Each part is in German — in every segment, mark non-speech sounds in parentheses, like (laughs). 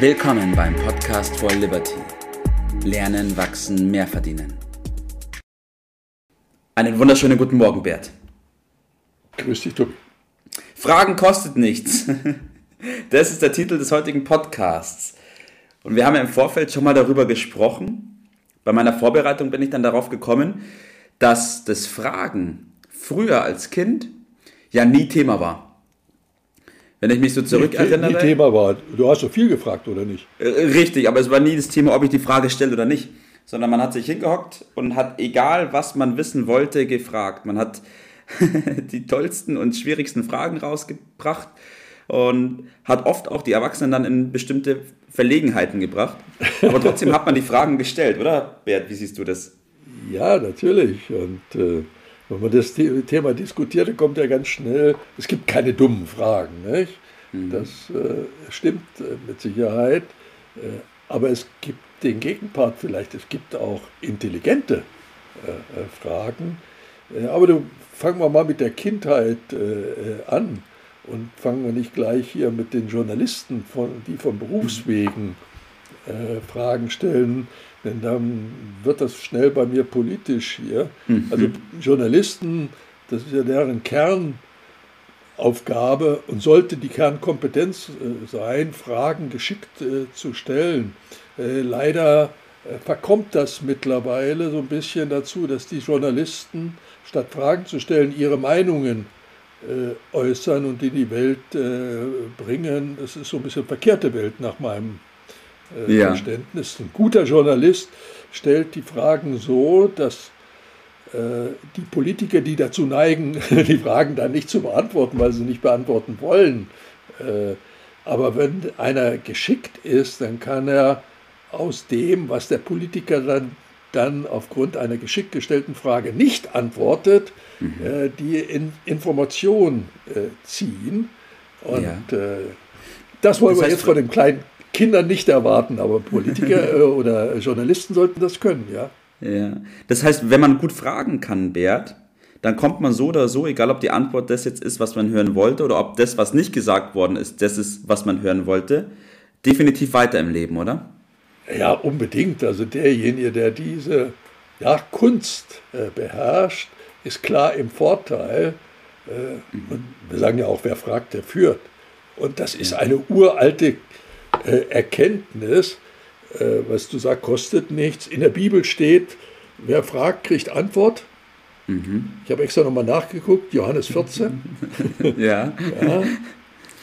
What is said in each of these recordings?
Willkommen beim Podcast for Liberty. Lernen, wachsen, mehr verdienen. Einen wunderschönen guten Morgen, Bert. Grüß dich, Tobi. Fragen kostet nichts. (laughs) Das ist der Titel des heutigen Podcasts. Und wir haben ja im Vorfeld schon mal darüber gesprochen. Bei meiner Vorbereitung bin ich dann darauf gekommen, dass das Fragen früher als Kind ja nie Thema war. Wenn ich mich so zurückerinnere. Nie, Thema war. Du hast so viel gefragt, oder nicht? Äh, richtig, aber es war nie das Thema, ob ich die Frage stelle oder nicht. Sondern man hat sich hingehockt und hat, egal was man wissen wollte, gefragt. Man hat (laughs) die tollsten und schwierigsten Fragen rausgebracht und hat oft auch die Erwachsenen dann in bestimmte Verlegenheiten gebracht. Aber trotzdem hat man die Fragen gestellt, oder Bert? Wie siehst du das? Ja, natürlich. Und äh, wenn man das Thema diskutiert, dann kommt ja ganz schnell, es gibt keine dummen Fragen. Nicht? Mhm. Das äh, stimmt äh, mit Sicherheit. Äh, aber es gibt den Gegenpart vielleicht, es gibt auch intelligente äh, äh, Fragen. aber du, fangen wir mal mit der Kindheit an. Und fangen wir nicht gleich hier mit den Journalisten, von, die von Berufswegen äh, Fragen stellen, denn dann wird das schnell bei mir politisch hier. Mhm. Also Journalisten, das ist ja deren Kernaufgabe und sollte die Kernkompetenz äh, sein, Fragen geschickt äh, zu stellen. Äh, leider verkommt das mittlerweile so ein bisschen dazu, dass die Journalisten, statt Fragen zu stellen, ihre Meinungen äußern und in die Welt bringen. Das ist so ein bisschen verkehrte Welt nach meinem äh, ja. Verständnis. Ein guter Journalist stellt die Fragen so, dass äh, die Politiker, die dazu neigen, (laughs) die Fragen dann nicht zu beantworten, weil sie nicht beantworten wollen. Äh, aber wenn einer geschickt ist, dann kann er aus dem, was der Politiker dann dann aufgrund einer geschickt gestellten Frage nicht antwortet, mhm. äh, die in Information ziehen. Und ja. das wollen das heißt, wir jetzt von den kleinen Kindern nicht erwarten, aber Politiker (laughs) äh, oder Journalisten sollten das können, ja. Ja. Das heißt, wenn man gut fragen kann, Bert, dann kommt man so oder so, egal ob die Antwort das jetzt ist, was man hören wollte, oder ob das, was nicht gesagt worden ist, das ist, was man hören wollte, definitiv weiter im Leben, oder? Ja, unbedingt. Also derjenige, der diese ja, Kunst äh, beherrscht, ist klar im Vorteil. Äh, und wir sagen ja auch, wer fragt, der führt. Und das ist eine uralte äh, Erkenntnis. Äh, was du sagst, kostet nichts. In der Bibel steht, wer fragt, kriegt Antwort. Mhm. Ich habe extra nochmal nachgeguckt, Johannes 14. (laughs) ja. ja.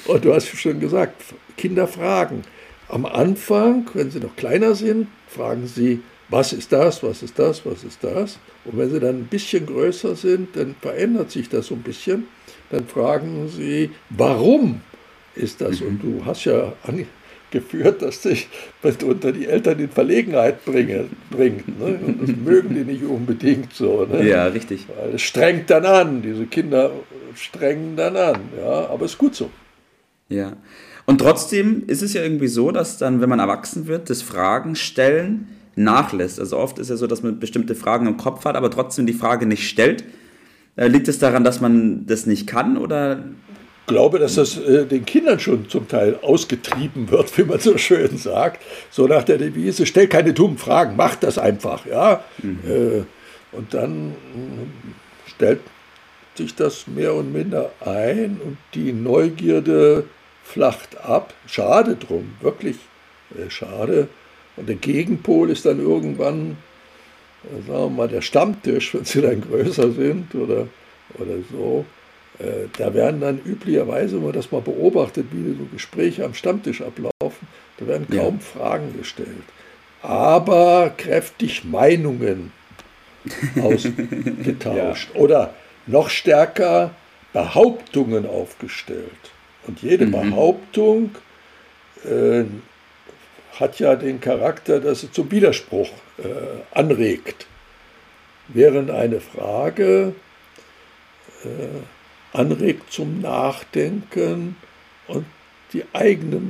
Und du hast schon gesagt, Kinder fragen. Am Anfang, wenn sie noch kleiner sind, fragen sie, was ist das, was ist das, was ist das? Und wenn sie dann ein bisschen größer sind, dann verändert sich das so ein bisschen. Dann fragen sie, warum ist das? Und du hast ja angeführt, dass dich unter die Eltern in Verlegenheit bringe, bringt. Ne? Und das mögen die nicht unbedingt so. Ne? Ja, richtig. Weil es strengt dann an, diese Kinder strengen dann an. Ja, aber es ist gut so. Ja. Und trotzdem ist es ja irgendwie so, dass dann, wenn man erwachsen wird, das Fragen stellen nachlässt. Also oft ist ja so, dass man bestimmte Fragen im Kopf hat, aber trotzdem die Frage nicht stellt. Äh, liegt es daran, dass man das nicht kann oder? Ich glaube, dass das äh, den Kindern schon zum Teil ausgetrieben wird, wie man so schön sagt. So nach der Devise, stell keine dummen Fragen, mach das einfach. Ja? Mhm. Äh, und dann äh, stellt sich das mehr und minder ein und die Neugierde flacht ab. Schade drum, wirklich äh, schade. Und der Gegenpol ist dann irgendwann, äh, sagen wir mal, der Stammtisch, wenn sie dann größer sind oder, oder so. Äh, da werden dann üblicherweise, wenn man das mal beobachtet, wie so Gespräche am Stammtisch ablaufen, da werden kaum ja. Fragen gestellt. Aber kräftig Meinungen (laughs) ausgetauscht. ja. Oder noch stärker Behauptungen aufgestellt. Und jede mhm. Behauptung äh, hat ja den Charakter, dass sie zum Widerspruch äh, anregt. Während eine Frage äh, anregt zum Nachdenken und die eigene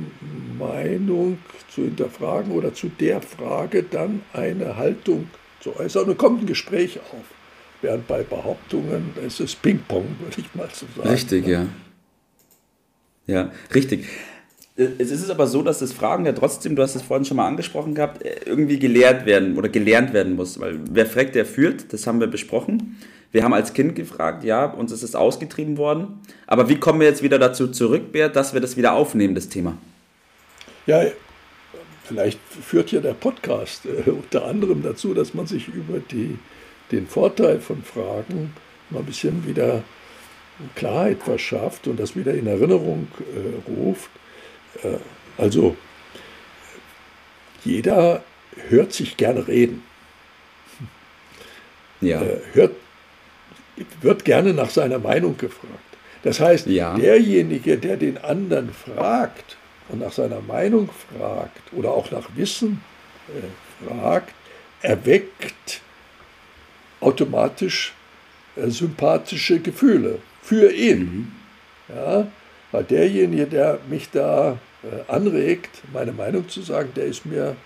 Meinung zu hinterfragen oder zu der Frage dann eine Haltung zu äußern und kommt ein Gespräch auf. Während bei Behauptungen es ist Ping-Pong, würde ich mal so sagen. Richtig, ja. Ja, richtig. Es ist aber so, dass das Fragen ja trotzdem, du hast es vorhin schon mal angesprochen gehabt, irgendwie gelehrt werden oder gelernt werden muss. Weil wer fragt, der führt, das haben wir besprochen. Wir haben als Kind gefragt, ja, uns ist es ausgetrieben worden. Aber wie kommen wir jetzt wieder dazu zurück, Bert, dass wir das wieder aufnehmen, das Thema? Ja, vielleicht führt ja der Podcast äh, unter anderem dazu, dass man sich über die, den Vorteil von Fragen mal ein bisschen wieder Klarheit verschafft und das wieder in Erinnerung äh, ruft. Äh, also jeder hört sich gerne reden. Ja. Äh, hört, wird gerne nach seiner Meinung gefragt. Das heißt, ja. derjenige, der den anderen fragt und nach seiner Meinung fragt oder auch nach Wissen äh, fragt, erweckt automatisch äh, sympathische Gefühle für ihn. Mhm. Ja, weil derjenige, der mich da äh, anregt, meine Meinung zu sagen, der ist mir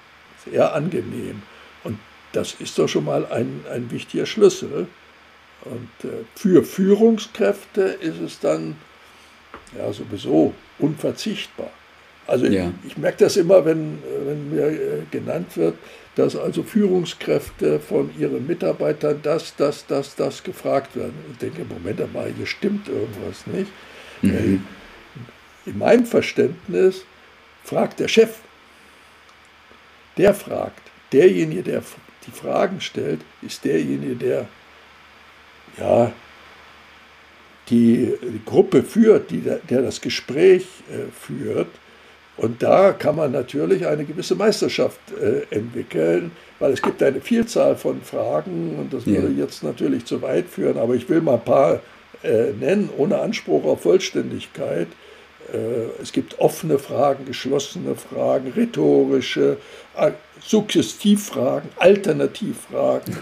sehr angenehm. Und das ist doch schon mal ein, ein wichtiger Schlüssel. Und äh, für Führungskräfte ist es dann ja sowieso unverzichtbar. Also ja. ich, ich, merke das immer, wenn, wenn mir äh, genannt wird, dass also Führungskräfte von ihren Mitarbeitern das, das, das, das gefragt werden. Ich denke, Moment einmal, hier stimmt irgendwas nicht. Mhm. In meinem Verständnis fragt der Chef. Der fragt. Derjenige, der die Fragen stellt, ist derjenige, der ja, die, die Gruppe führt, die, der das Gespräch äh, führt. Und da kann man natürlich eine gewisse Meisterschaft äh, entwickeln, weil es gibt eine Vielzahl von Fragen und das würde ja. jetzt natürlich zu weit führen, aber ich will mal ein paar äh, nennen, ohne Anspruch auf Vollständigkeit. Äh, es gibt offene Fragen, geschlossene Fragen, rhetorische, äh, Suggestivfragen, Alternativfragen.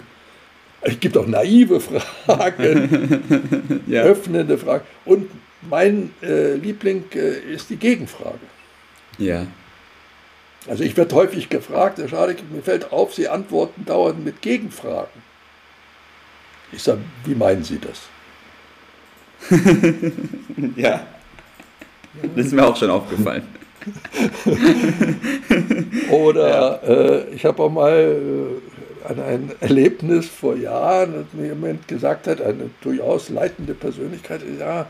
Es gibt auch naive Fragen, (laughs) ja. öffnende Fragen. Und mein äh, Liebling äh, ist die Gegenfrage. Ja. Also ich werde häufig gefragt, Herr Schadek, mir fällt auf, Sie antworten dauernd mit Gegenfragen. Ich sage, wie meinen Sie das? (laughs) ja. Das ist mir auch schon aufgefallen. (laughs) Oder ja. äh, ich habe auch mal äh, an ein Erlebnis vor Jahren, dass mir jemand gesagt hat, eine durchaus leitende Persönlichkeit, ja,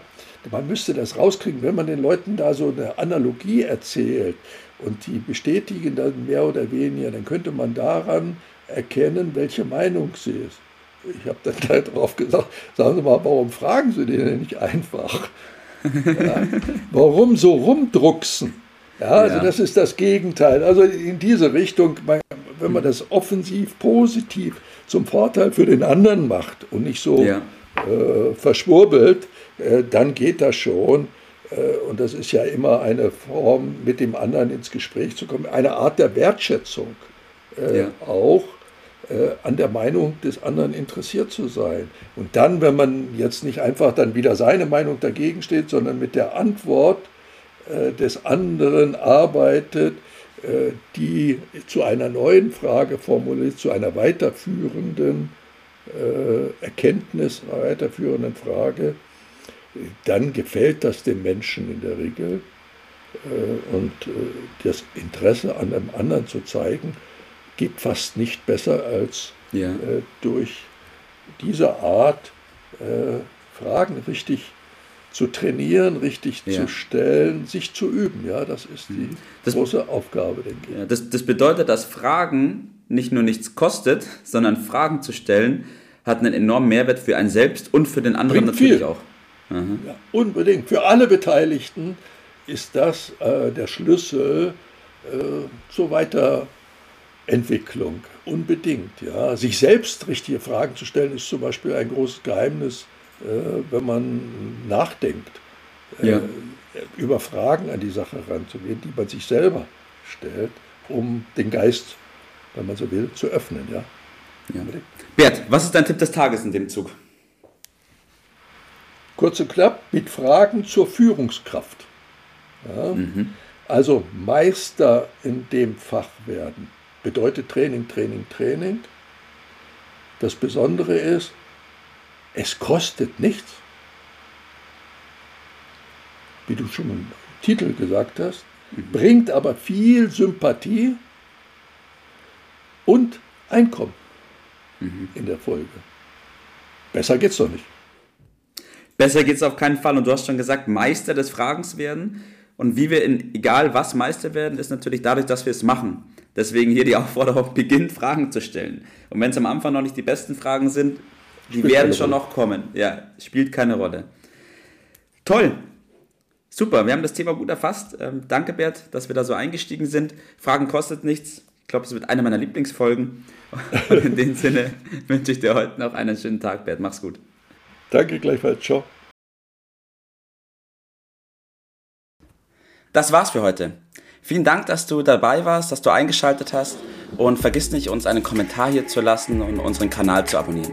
man müsste das rauskriegen, wenn man den Leuten da so eine Analogie erzählt und die bestätigen dann mehr oder weniger, dann könnte man daran erkennen, welche Meinung sie ist. Ich habe dann darauf gesagt, sagen Sie mal, warum fragen Sie den denn nicht einfach? Ja, warum so rumdrucksen? Ja, also ja. das ist das Gegenteil. Also in diese Richtung, wenn man das offensiv, positiv zum Vorteil für den anderen macht und nicht so ja. äh, verschwurbelt, äh, dann geht das schon. Äh, und das ist ja immer eine Form, mit dem anderen ins Gespräch zu kommen, eine Art der Wertschätzung äh, ja. auch an der Meinung des anderen interessiert zu sein. Und dann, wenn man jetzt nicht einfach dann wieder seine Meinung dagegen steht, sondern mit der Antwort des anderen arbeitet, die zu einer neuen Frage formuliert, zu einer weiterführenden Erkenntnis, einer weiterführenden Frage, dann gefällt das dem Menschen in der Regel. Äh, und äh, das Interesse an einem anderen zu zeigen, geht fast nicht besser als ja. Äh, durch diese Art Fragen richtig zu trainieren, richtig ja. zu stellen, sich zu üben. Ja, das ist die das, große Aufgabe, denke ich. Ja, das, das bedeutet, dass Fragen nicht nur nichts kostet, sondern Fragen zu stellen hat einen enormen Mehrwert für einen selbst und für den anderen Bringt natürlich viel. auch. Mhm. Ja, unbedingt. Für alle Beteiligten ist das äh, der Schlüssel äh, zur Weiterentwicklung. Unbedingt. Ja. Sich selbst richtige Fragen zu stellen, ist zum Beispiel ein großes Geheimnis, wenn man nachdenkt. Äh, ja. Über Fragen an die Sache heranzugehen, die man sich selber stellt, um den Geist, wenn man so will, zu öffnen. Ja. Ja. Bert, was ist dein Tipp des Tages in dem Zug? Kurz und knapp, mit Fragen zur Führungskraft. Ja? Mhm. Also Meister in dem Fach werden. Bedeutet Training, Training, Training. Das Besondere ist, es kostet nichts. Wie du schon im Titel gesagt hast, bringt aber viel Sympathie und Einkommen mhm. in der Folge. Besser geht's doch nicht. Besser geht's auf keinen Fall. Und du hast schon gesagt, Meister des Fragens werden. Und wie wir in egal was Meister werden, ist natürlich dadurch, dass wir es machen. Deswegen hier die Aufforderung, (laughs) beginnt Fragen zu stellen. Und wenn es am Anfang noch nicht die besten Fragen sind, die spielt werden schon Rolle. noch kommen. Ja, spielt keine Rolle. Toll. Super, wir haben das Thema gut erfasst. Ähm, danke, Bert, dass wir da so eingestiegen sind. Fragen kostet nichts. Ich glaube, es wird eine meiner Lieblingsfolgen. (laughs) Und in dem Sinne (laughs) wünsche ich dir heute noch einen schönen Tag, Bert. Mach's gut. Danke gleichfalls. Ciao. Das war's für heute. Vielen Dank, dass du dabei warst, dass du eingeschaltet hast und vergiss nicht, uns einen Kommentar hier zu lassen und unseren Kanal zu abonnieren.